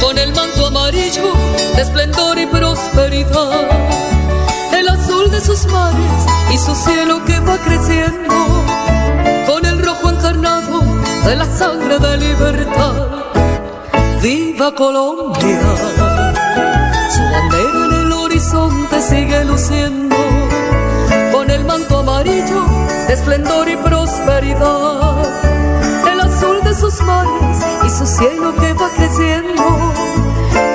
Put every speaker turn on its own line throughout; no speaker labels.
con el manto amarillo de esplendor y prosperidad, el azul de sus mares y su cielo que va creciendo, con el rojo encarnado de la sangre de libertad. Viva Colombia, su bandera en el horizonte sigue luciendo con el manto amarillo de esplendor y prosperidad, sus mares y su cielo que va creciendo,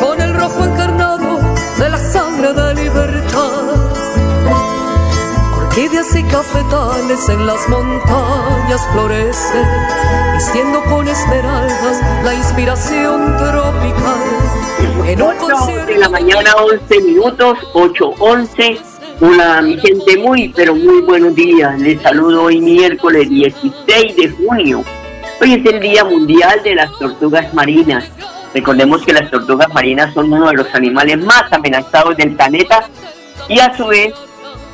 con el rojo encarnado de la sangre de libertad. Orquídeas y cafetales en las montañas florecen, vistiendo con esmeraldas la inspiración tropical. En un
8
concierto
de la mañana, 11 minutos, 8.11. Hola, mi gente, muy, pero muy buenos días. Les saludo hoy miércoles 16 de junio. Hoy es el Día Mundial de las Tortugas Marinas. Recordemos que las tortugas marinas son uno de los animales más amenazados del planeta y a su vez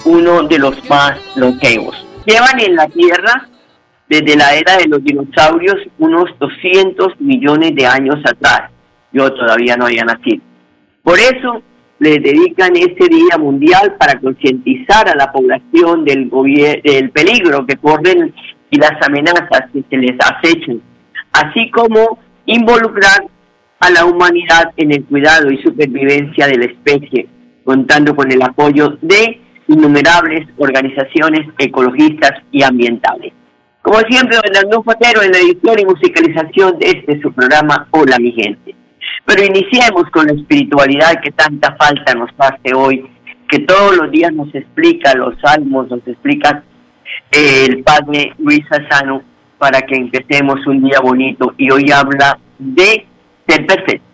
uno de los más longevos. Llevan en la Tierra desde la era de los dinosaurios unos 200 millones de años atrás. Yo todavía no había nacido. Por eso les dedican este Día Mundial para concientizar a la población del, del peligro que corren y las amenazas que se les acechan, así como involucrar a la humanidad en el cuidado y supervivencia de la especie, contando con el apoyo de innumerables organizaciones ecologistas y ambientales. Como siempre, don Hernán Fotero en la edición y musicalización de este su programa Hola mi gente. Pero iniciemos con la espiritualidad que tanta falta nos hace hoy, que todos los días nos explica los salmos, nos explica el padre Luis Sassano para que empecemos un día bonito y hoy habla de ser perfecto.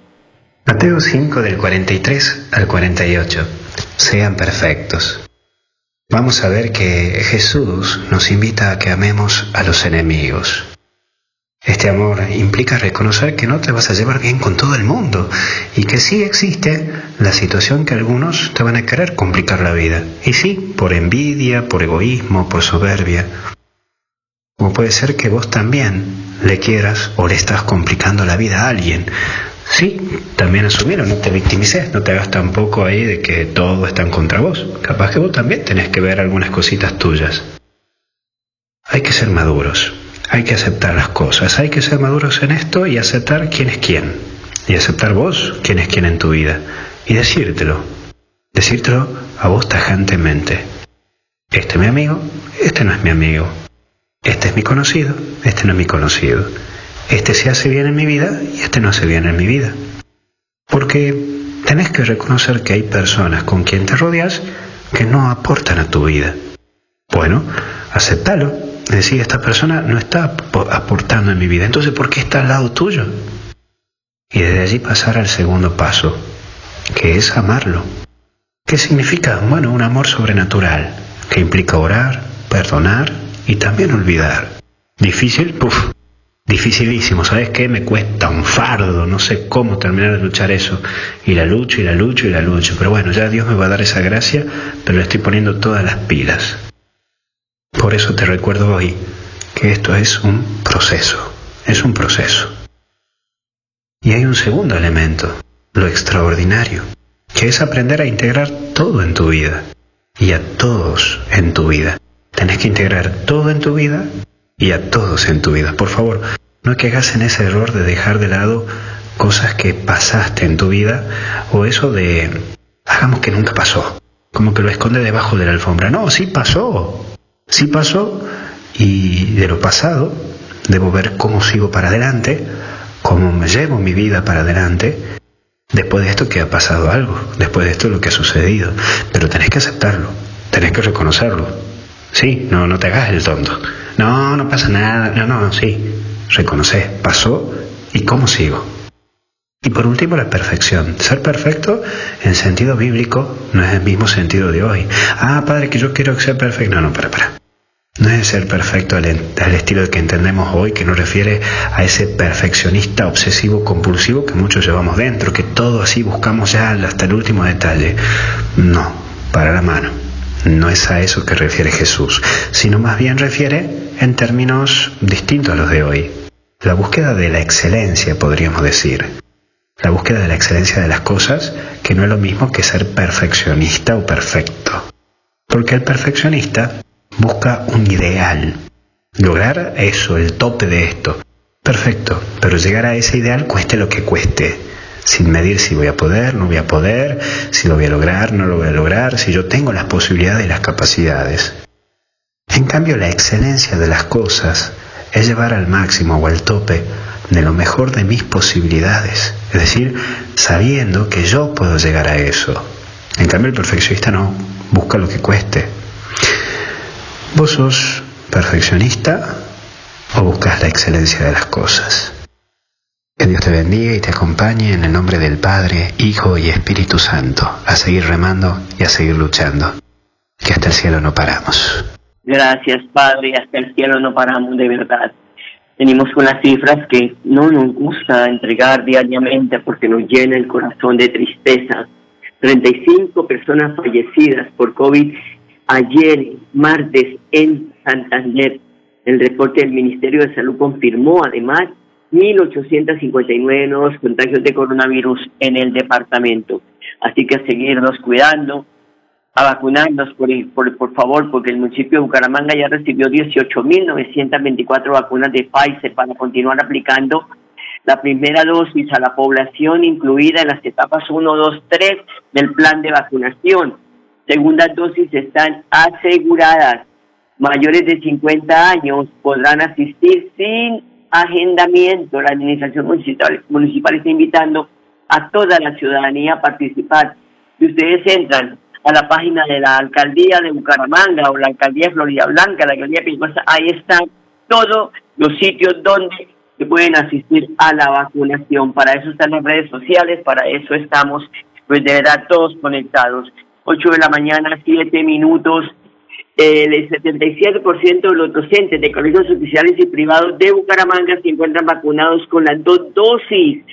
Mateo 5 del 43 al 48. Sean perfectos. Vamos a ver que Jesús nos invita a que amemos a los enemigos. Este amor implica reconocer que no te vas a llevar bien con todo el mundo y que sí existe la situación que algunos te van a querer complicar la vida. Y sí, por envidia, por egoísmo, por soberbia. O puede ser que vos también le quieras o le estás complicando la vida a alguien. Sí, también asumieron, no te victimices, no te hagas tampoco ahí de que todo está en contra vos. Capaz que vos también tenés que ver algunas cositas tuyas. Hay que ser maduros, hay que aceptar las cosas, hay que ser maduros en esto y aceptar quién es quién. Y aceptar vos quién es quién en tu vida. Y decírtelo, decírtelo a vos tajantemente. Este es mi amigo, este no es mi amigo. Este es mi conocido, este no es mi conocido. Este se hace bien en mi vida y este no hace bien en mi vida. Porque tenés que reconocer que hay personas con quien te rodeas que no aportan a tu vida. Bueno, aceptalo. Decir, esta persona no está apo- aportando en mi vida. Entonces, ¿por qué está al lado tuyo? Y desde allí pasar al segundo paso, que es amarlo. ¿Qué significa? Bueno, un amor sobrenatural, que implica orar, perdonar y también olvidar. ¿Difícil? Puf, dificilísimo. ¿Sabes qué? Me cuesta un fardo, no sé cómo terminar de luchar eso. Y la lucho, y la lucho, y la lucho. Pero bueno, ya Dios me va a dar esa gracia, pero le estoy poniendo todas las pilas. Por eso te recuerdo hoy que esto es un proceso, es un proceso. Y hay un segundo elemento, lo extraordinario, que es aprender a integrar todo en tu vida y a todos en tu vida. Tenés que integrar todo en tu vida y a todos en tu vida. Por favor, no caigas en ese error de dejar de lado cosas que pasaste en tu vida o eso de hagamos que nunca pasó, como que lo esconde debajo de la alfombra. No, sí pasó, sí pasó Y de lo pasado, debo ver cómo sigo para adelante, cómo me llevo mi vida para adelante. Después de esto que ha pasado algo, después de esto lo que ha sucedido, pero tenés que aceptarlo, tenés que reconocerlo. Sí, no, no te hagas el tonto. No, no pasa nada, no, no, sí, reconocer, pasó y cómo sigo. Y por último, la perfección. Ser perfecto en sentido bíblico no es el mismo sentido de hoy. Ah, padre, que yo quiero ser perfecto. No, no, para, para. No es ser perfecto al, al, estilo que entendemos hoy, que nos refiere a ese perfeccionista obsesivo compulsivo que muchos llevamos dentro, que todo así buscamos ya hasta el último detalle. No, para la mano. No es a eso que refiere Jesús, sino más bien refiere en términos distintos a los de hoy. La búsqueda de la excelencia, podríamos decir. La búsqueda de la excelencia de las cosas, que no es lo mismo que ser perfeccionista o perfecto. Porque el perfeccionista busca un ideal. Lograr eso, el tope de esto. Perfecto, pero llegar a ese ideal cueste lo que cueste, sin medir si voy a poder, no voy a poder, si lo voy a lograr, no lo voy a lograr, si yo tengo las posibilidades y las capacidades. En cambio, la excelencia de las cosas es llevar al máximo o al tope de lo mejor de mis posibilidades, es decir, sabiendo que yo puedo llegar a eso. En cambio, el perfeccionista no, busca lo que cueste. ¿Vos sos perfeccionista o buscas la excelencia de las cosas? Que Dios te bendiga y te acompañe en el nombre del Padre, Hijo y Espíritu Santo, a seguir remando y a seguir luchando, que hasta el cielo no paramos.
Gracias, Padre, hasta el cielo no paramos de verdad. Tenemos unas cifras que no nos gusta entregar diariamente porque nos llena el corazón de tristeza. 35 personas fallecidas por COVID ayer, martes, en Santander. El reporte del Ministerio de Salud confirmó además 1.859 nuevos contagios de coronavirus en el departamento. Así que a seguirnos cuidando, a vacunarnos, por, por, por favor, porque el municipio de Bucaramanga ya recibió 18.924 vacunas de Pfizer para continuar aplicando la primera dosis a la población incluida en las etapas 1, 2, 3 del plan de vacunación. Segundas dosis están aseguradas. Mayores de 50 años podrán asistir sin agendamiento. La administración municipal, municipal está invitando a toda la ciudadanía a participar. Si ustedes entran a la página de la alcaldía de Bucaramanga o la alcaldía de Florida Blanca, la alcaldía de ahí están todos los sitios donde se pueden asistir a la vacunación. Para eso están las redes sociales, para eso estamos, pues de verdad, todos conectados. 8 de la mañana, 7 minutos. El 77% de los docentes de colegios oficiales y privados de Bucaramanga se encuentran vacunados con las dos dosis.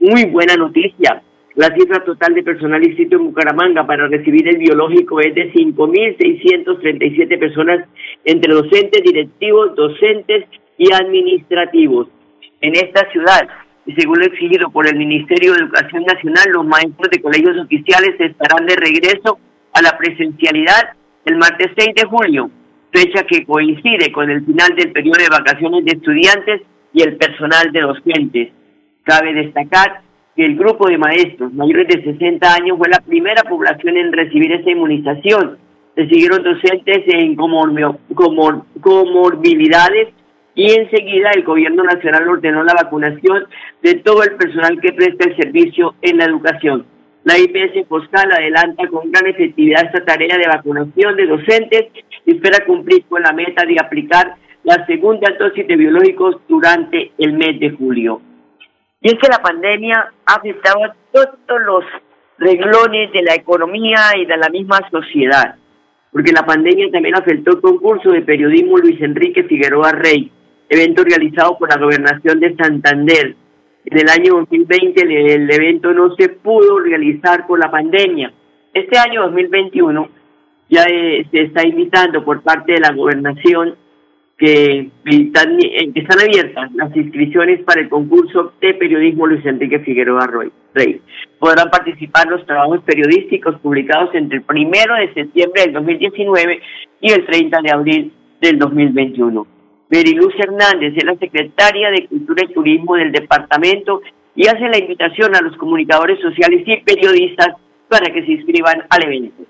Muy buena noticia. La cifra total de personal inscrito en Bucaramanga para recibir el biológico es de 5.637 personas entre docentes, directivos, docentes y administrativos. En esta ciudad, y según lo exigido por el Ministerio de Educación Nacional, los maestros de colegios oficiales estarán de regreso a la presencialidad el martes 6 de julio, fecha que coincide con el final del periodo de vacaciones de estudiantes y el personal de docentes. Cabe destacar que el grupo de maestros mayores de 60 años fue la primera población en recibir esa inmunización. Se siguieron docentes en comorbilidades y enseguida el gobierno nacional ordenó la vacunación de todo el personal que presta el servicio en la educación. La IPS Postal adelanta con gran efectividad esta tarea de vacunación de docentes y espera cumplir con la meta de aplicar la segunda dosis de biológicos durante el mes de julio. Y es que la pandemia ha afectado a todos los reglones de la economía y de la misma sociedad, porque la pandemia también afectó el concurso de periodismo Luis Enrique Figueroa Rey, evento realizado por la gobernación de Santander. En el año 2020 el, evento no se pudo realizar por la pandemia. Este año 2021 ya eh, se está invitando por parte de la gobernación que están, eh, están abiertas las inscripciones para el concurso de periodismo Luis Enrique Figueroa Rey. Podrán participar los trabajos periodísticos publicados entre el primero de septiembre del 2019 y el 30 de abril del 2021. Meriluz Hernández es la secretaria de Cultura y Turismo del departamento y hace la invitación a los comunicadores sociales y periodistas para que se inscriban al evento.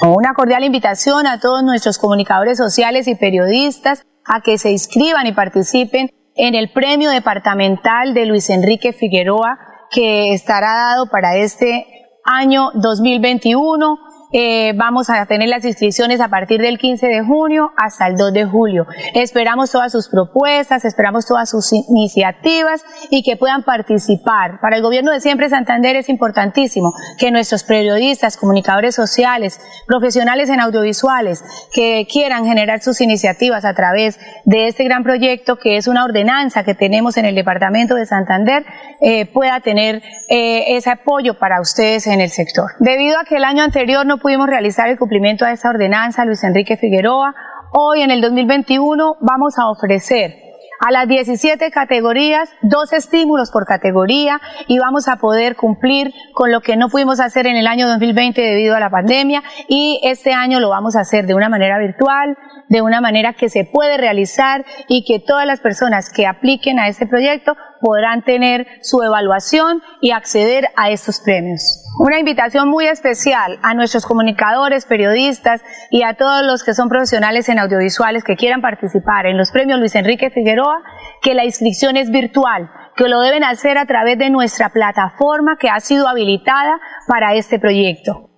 Una cordial invitación a todos nuestros comunicadores sociales y periodistas a que se inscriban y participen en el premio departamental de Luis Enrique Figueroa que estará dado para este año 2021 eh, vamos a tener las inscripciones a partir del 15 de junio hasta el 2 de julio. Esperamos todas sus propuestas, esperamos todas sus iniciativas y que puedan participar. Para el gobierno de siempre Santander es importantísimo que nuestros periodistas, comunicadores sociales, profesionales en audiovisuales, que quieran generar sus iniciativas a través de este gran proyecto que es una ordenanza que tenemos en el departamento de Santander, eh, pueda tener eh, ese apoyo para ustedes en el sector. Debido a que el año anterior no pudimos realizar el cumplimiento a esa ordenanza, Luis Enrique Figueroa. Hoy en el 2021 vamos a ofrecer a las 17 categorías, dos estímulos por categoría y vamos a poder cumplir con lo que no pudimos hacer en el año 2020 debido a la pandemia y este año lo vamos a hacer de una manera virtual, de una manera que se puede realizar y que todas las personas que apliquen a este proyecto podrán tener su evaluación y acceder a estos premios. Una invitación muy especial a nuestros comunicadores, periodistas y a todos los que son profesionales en audiovisuales que quieran participar en los premios Luis Enrique Figueroa, que la inscripción es virtual, que lo deben hacer a través de nuestra plataforma que ha sido habilitada para este proyecto.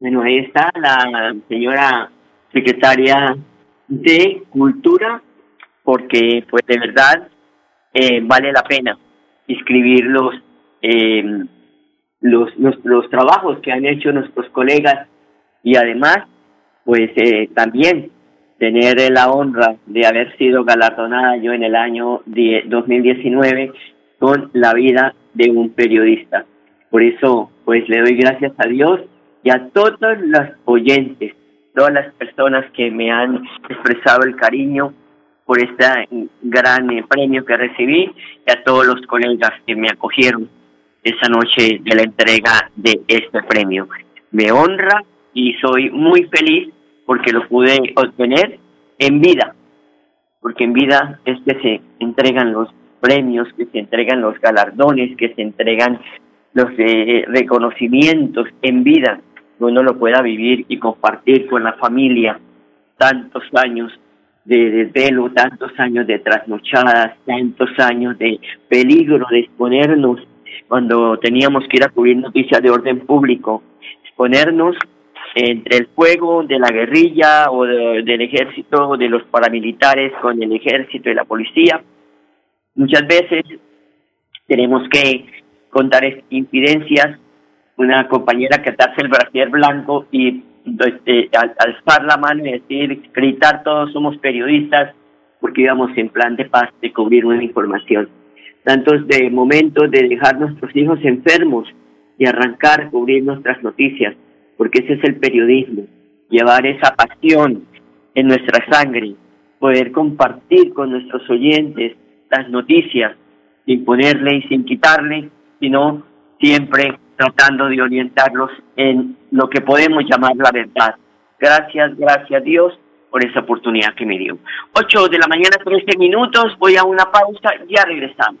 Bueno, ahí está la señora secretaria de Cultura, porque pues de verdad eh, vale la pena inscribirlos. Eh, los, los, trabajos que han hecho nuestros colegas y además, pues eh, también tener la honra de haber sido galardonada yo en el año 2019 con la vida de un periodista. Por eso, pues le doy gracias a Dios y a todos los oyentes, todas las personas que me han expresado el cariño por este gran premio que recibí y a todos los colegas que me acogieron esa noche de la entrega de este premio. Me honra y soy muy feliz porque lo pude obtener en vida, porque en vida es que se entregan los premios, que se entregan los galardones, que se entregan los eh, reconocimientos en vida, que uno lo pueda vivir y compartir con la familia tantos años de desvelo, tantos años de trasnochadas, tantos años de peligro de exponernos cuando teníamos que ir a cubrir noticias de orden público, exponernos entre el fuego de la guerrilla o del ejército, de los paramilitares con el ejército y la policía. Muchas veces tenemos que contar incidencias, una compañera que atarse el brasier blanco y este, alzar la mano y decir, gritar todos somos periodistas, porque íbamos en plan de paz de cubrir una información. Tantos de momentos de dejar nuestros hijos enfermos y arrancar, cubrir nuestras noticias, porque ese es el periodismo, llevar esa pasión en nuestra sangre, poder compartir con nuestros oyentes las noticias sin ponerle y sin quitarle, sino siempre tratando de orientarlos en lo que podemos llamar la verdad. Gracias, gracias a Dios por esa oportunidad que me dio. Ocho de la mañana, trece minutos, voy a una pausa, ya regresamos.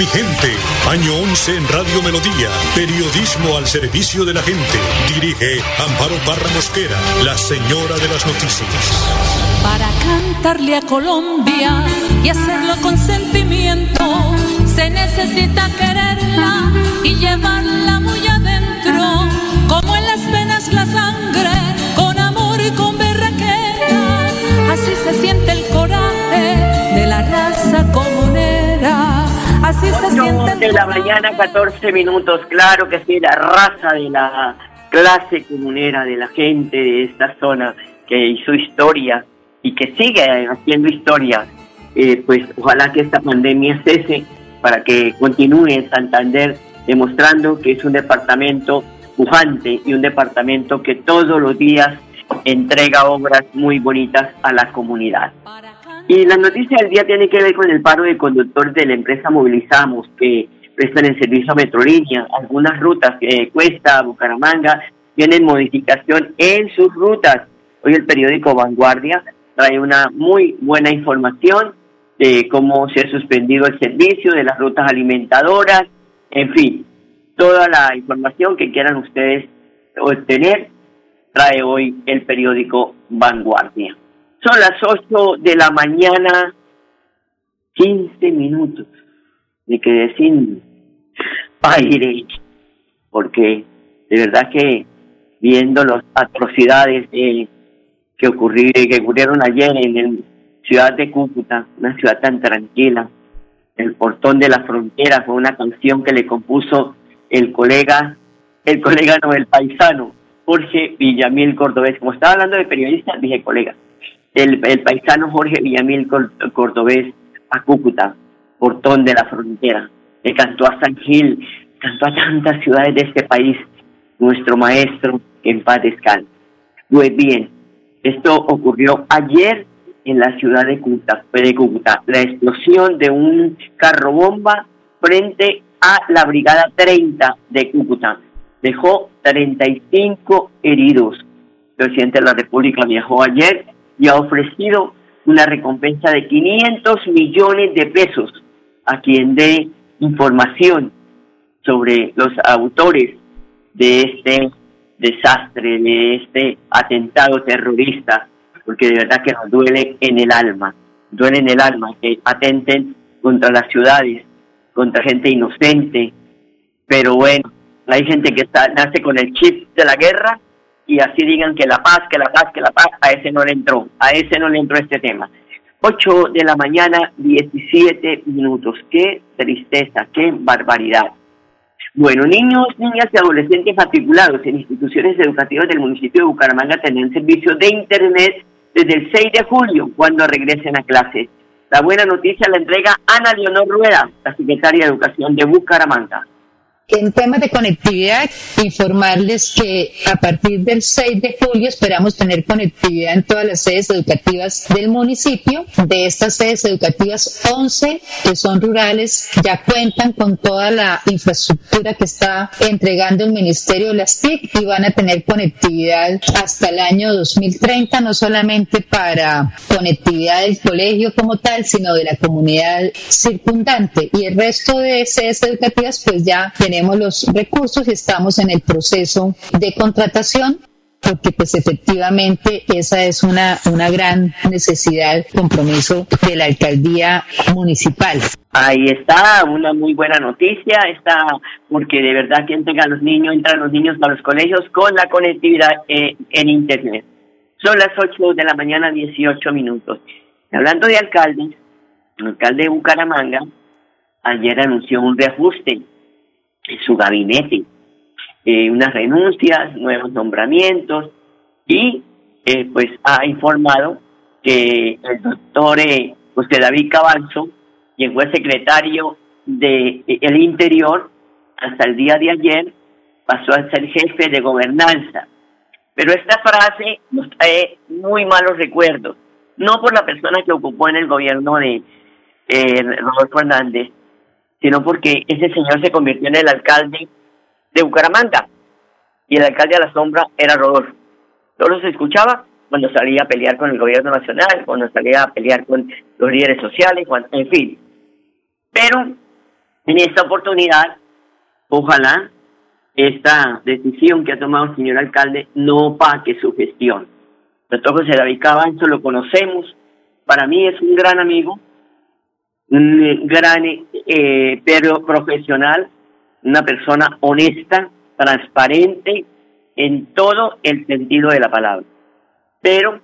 Mi gente. Año 11 en Radio Melodía. Periodismo al servicio de la gente. Dirige Amparo Parra Mosquera, la señora de las noticias
para cantarle a Colombia y hacerlo con sentimiento. Se necesita quererla y llevarla muy adentro, Así se siente. de la
mañana, 14 minutos, claro que sí, la raza de la clase comunera, de la gente de esta zona que hizo historia y que sigue haciendo historia. Eh, pues ojalá que esta pandemia cese para que continúe Santander demostrando que es un departamento pujante y un departamento que todos los días entrega obras muy bonitas a la comunidad. Y la noticia del día tiene que ver con el paro de conductores de la empresa Movilizamos, que prestan el servicio a Metrolínea. Algunas rutas, que Cuesta, Bucaramanga, tienen modificación en sus rutas. Hoy el periódico Vanguardia trae una muy buena información de cómo se ha suspendido el servicio, de las rutas alimentadoras, en fin, toda la información que quieran ustedes obtener trae hoy el periódico Vanguardia. Son las 8 de la mañana, 15 minutos. Me quedé sin aire, porque de verdad que viendo las atrocidades que, que ocurrieron ayer en la ciudad de Cúcuta, una ciudad tan tranquila, el portón de la frontera fue una canción que le compuso el colega, el colega no, el paisano, Jorge Villamil Cordobés. Como estaba hablando de periodista, dije colega. El, paisano Jorge Villamil Cordobés a Cúcuta, portón de la frontera. Le cantó a San Gil, cantó a tantas ciudades de este país, nuestro maestro, en paz descanse. Pues bien, esto ocurrió ayer en la ciudad de Cúcuta, de Cúcuta. La explosión de un carro bomba frente a la Brigada 30 de Cúcuta. Dejó 35 heridos. El presidente de la República viajó ayer y ha ofrecido una recompensa de 500 millones de pesos a quien dé información sobre los autores de este desastre, de este atentado terrorista, porque de verdad que nos duele en el alma, duele en el alma que atenten contra las ciudades, contra gente inocente, pero bueno, hay gente que está, nace con el chip de la guerra y así digan que la paz, que la paz, que la paz, a ese no le entró, a ese no le entró este tema. 8 de la mañana, 17 minutos. Qué tristeza, qué barbaridad. Bueno, niños, niñas y adolescentes matriculados en instituciones educativas del municipio de Bucaramanga tendrán servicio de Internet desde el 6 de julio, cuando regresen a clases. La buena noticia la entrega Ana Leonor Rueda, la secretaria de Educación de Bucaramanga.
En temas de conectividad, informarles que a partir del 6 de julio esperamos tener conectividad en todas las sedes educativas del municipio. De estas sedes educativas, 11 que son rurales ya cuentan con toda la infraestructura que está entregando el Ministerio de las TIC y van a tener conectividad hasta el año 2030, no solamente para conectividad del colegio como tal, sino de la comunidad circundante. Y el resto de sedes educativas, pues ya tenemos tenemos los recursos y estamos en el proceso de contratación porque pues efectivamente esa es una, una gran necesidad, compromiso de la alcaldía municipal.
Ahí está, una muy buena noticia, está porque de verdad que entran los niños, entran los niños a los colegios con la conectividad eh, en internet. Son las 8 de la mañana, 18 minutos. Hablando de alcaldes, el alcalde de Bucaramanga ayer anunció un reajuste su gabinete, eh, unas renuncias, nuevos nombramientos y eh, pues ha informado que el doctor eh, José David Cabanzo, quien fue secretario de el Interior hasta el día de ayer, pasó a ser jefe de gobernanza. Pero esta frase nos trae muy malos recuerdos, no por la persona que ocupó en el gobierno de eh, Rodolfo Hernández, sino porque ese señor se convirtió en el alcalde de Bucaramanga y el alcalde a la sombra era Rodolfo. Todo se escuchaba cuando salía a pelear con el gobierno nacional, cuando salía a pelear con los líderes sociales, en fin. Pero en esta oportunidad, ojalá esta decisión que ha tomado el señor alcalde no opaque su gestión. Doctor José David Cabanzo lo conocemos, para mí es un gran amigo, gran eh, profesional, una persona honesta, transparente en todo el sentido de la palabra. Pero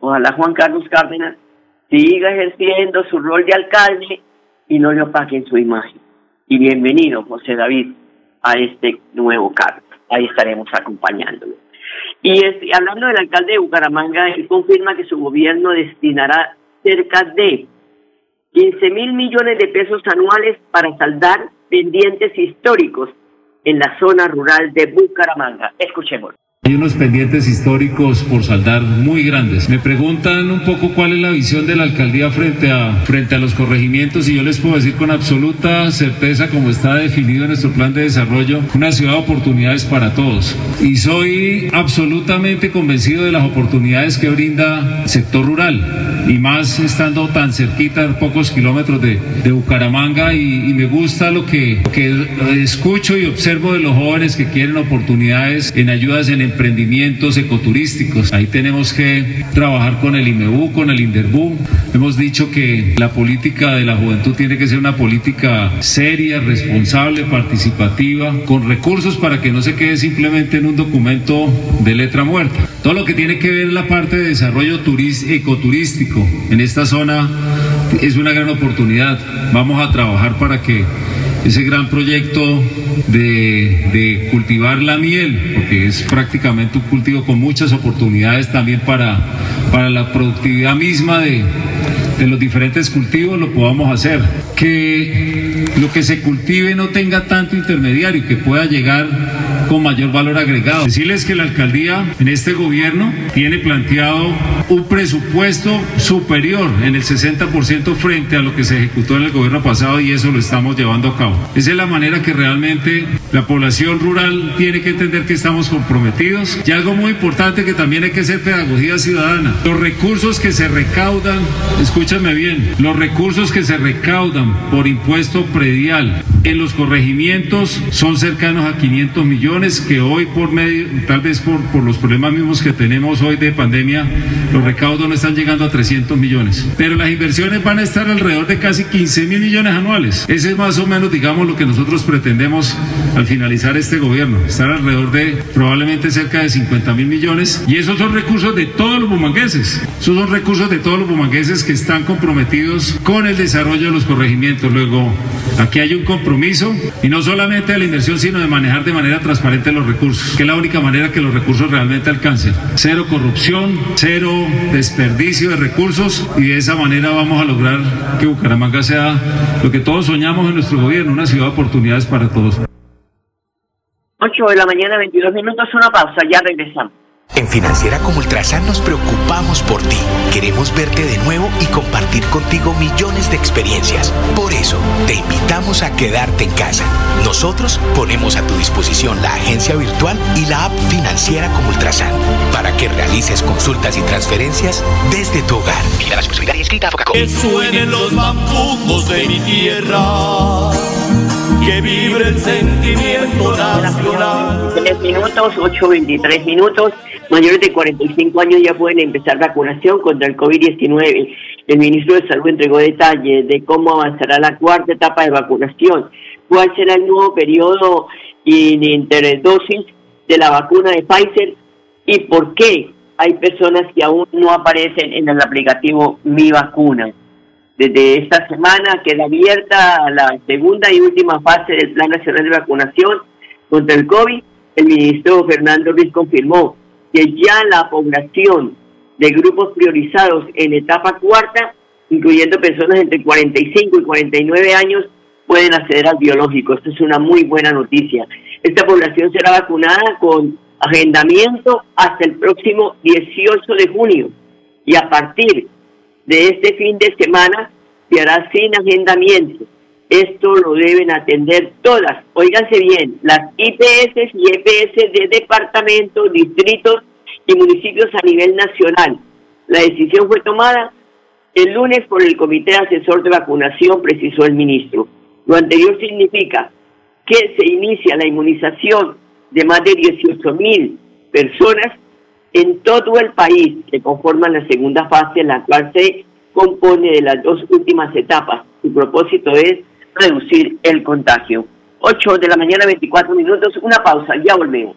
ojalá Juan Carlos Cárdenas siga ejerciendo su rol de alcalde y no le opaquen su imagen. Y bienvenido, José David, a este nuevo cargo. Ahí estaremos acompañándolo. Y hablando del alcalde de Bucaramanga, él confirma que su gobierno destinará cerca de 15 mil millones de pesos anuales para saldar pendientes históricos en la zona rural de Bucaramanga. Escuchemos.
Hay unos pendientes históricos por saldar muy grandes. Me preguntan un poco cuál es la visión de la alcaldía frente a, frente a los corregimientos y yo les puedo decir con absoluta certeza, como está definido en nuestro plan de desarrollo, una ciudad de oportunidades para todos. Y soy absolutamente convencido de las oportunidades que brinda el sector rural y más estando tan cerquita, pocos kilómetros de, de Bucaramanga y, y, me gusta lo que, que escucho y observo de los jóvenes que quieren oportunidades en ayudas en emprendimientos ecoturísticos. Ahí tenemos que trabajar con el IMEBU, con el INDERBU. Hemos dicho que la política de la juventud tiene que ser una política seria, responsable, participativa, con recursos para que no se quede simplemente en un documento de letra muerta. Todo lo que tiene que ver la parte de desarrollo ecoturístico en esta zona es una gran oportunidad. Vamos a trabajar para que ese gran proyecto de, de, cultivar la miel, porque es prácticamente un cultivo con muchas oportunidades también para, para la productividad misma de, de los diferentes cultivos, lo podamos hacer. Que lo que se cultive no tenga tanto intermediario, que pueda llegar con mayor valor agregado. Decirles que la alcaldía en este gobierno tiene planteado un presupuesto superior en el 60% frente a lo que se ejecutó en el gobierno pasado y eso lo estamos llevando a cabo. Esa es la manera que realmente la población rural tiene que entender que estamos comprometidos y algo muy importante que también hay que hacer pedagogía ciudadana. Los recursos que se recaudan, escúchame bien, los recursos que se recaudan por impuesto predial en los corregimientos son cercanos a 500 millones que hoy por medio, tal vez por, por los problemas mismos que tenemos hoy de pandemia, los recaudos no están llegando a 300 millones. Pero las inversiones van a estar alrededor de casi 15 mil millones anuales. Ese es más o menos, digamos, lo que nosotros pretendemos al finalizar este gobierno. Estar alrededor de probablemente cerca de 50 mil millones. Y esos son recursos de todos los bumangueses. Esos son recursos de todos los bumangueses que están comprometidos con el desarrollo de los corregimientos. Luego, aquí hay un compromiso y no solamente de la inversión, sino de manejar de manera transparente los recursos, que es la única manera que los recursos realmente alcancen. Cero corrupción, cero desperdicio de recursos y de esa manera vamos a lograr que Bucaramanga sea lo que todos soñamos en nuestro gobierno, una ciudad de oportunidades para todos.
8 de la mañana, 22 minutos, una pausa, ya regresamos.
En Financiera como Ultrasan nos preocupamos por ti. Queremos verte de nuevo y compartir contigo millones de experiencias. Por eso, te invitamos a quedarte en casa. Nosotros ponemos a tu disposición la agencia virtual y la app Financiera como Ultrasan para que realices consultas y transferencias desde tu hogar. Mira la inscrita a
Que suenen los bambucos de mi tierra que vibre el sentimiento nacional.
3 minutos, 8.23 minutos. Mayores de 45 años ya pueden empezar vacunación contra el COVID-19. El ministro de Salud entregó detalles de cómo avanzará la cuarta etapa de vacunación, cuál será el nuevo periodo de interdosis de la vacuna de Pfizer y por qué hay personas que aún no aparecen en el aplicativo Mi Vacuna. Desde esta semana queda abierta la segunda y última fase del Plan Nacional de Vacunación contra el COVID. El ministro Fernando Ruiz confirmó que ya la población de grupos priorizados en etapa cuarta, incluyendo personas entre 45 y 49 años, pueden acceder al biológico. Esto es una muy buena noticia. Esta población será vacunada con agendamiento hasta el próximo 18 de junio y a partir de este fin de semana se hará sin agendamiento. Esto lo deben atender todas, oíganse bien, las IPS y EPS de departamentos, distritos y municipios a nivel nacional. La decisión fue tomada el lunes por el Comité Asesor de Vacunación, precisó el ministro. Lo anterior significa que se inicia la inmunización de más de 18 mil personas en todo el país que conforman la segunda fase, la cual se compone de las dos últimas etapas. Su propósito es reducir el contagio. 8 de la mañana, 24 minutos, una pausa, ya volvemos.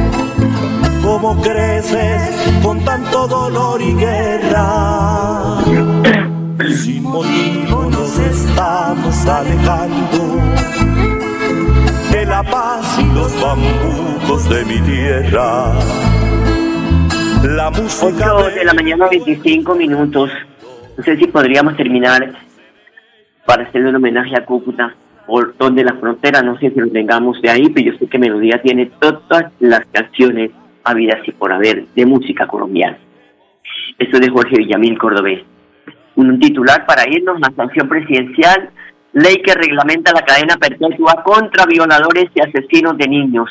¿Cómo creces con tanto dolor y guerra? Sin motivo nos estamos alejando de la paz y los bambucos de mi tierra.
La música 8 de la mañana, 25 minutos. No sé si podríamos terminar para hacerle un homenaje a Cúcuta por donde la frontera, no sé si lo tengamos de ahí, pero yo sé que Melodía tiene todas las canciones habidas y por haber de música colombiana. Esto es de Jorge Villamil Cordobés. Un titular para irnos, una sanción presidencial, ley que reglamenta la cadena perpetua contra violadores y asesinos de niños.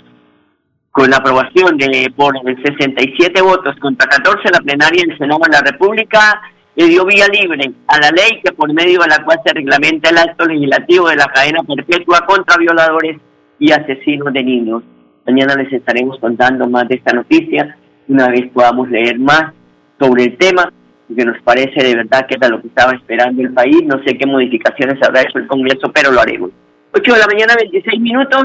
Con la aprobación de por 67 votos contra 14 la plenaria del Senado de la República, le dio vía libre a la ley que por medio de la cual se reglamenta el acto legislativo de la cadena perpetua contra violadores y asesinos de niños. Mañana les estaremos contando más de esta noticia, una vez podamos leer más sobre el tema, que nos parece de verdad que era lo que estaba esperando el país. No sé qué modificaciones habrá hecho el Congreso, pero lo haremos. 8 de la mañana, 26 minutos.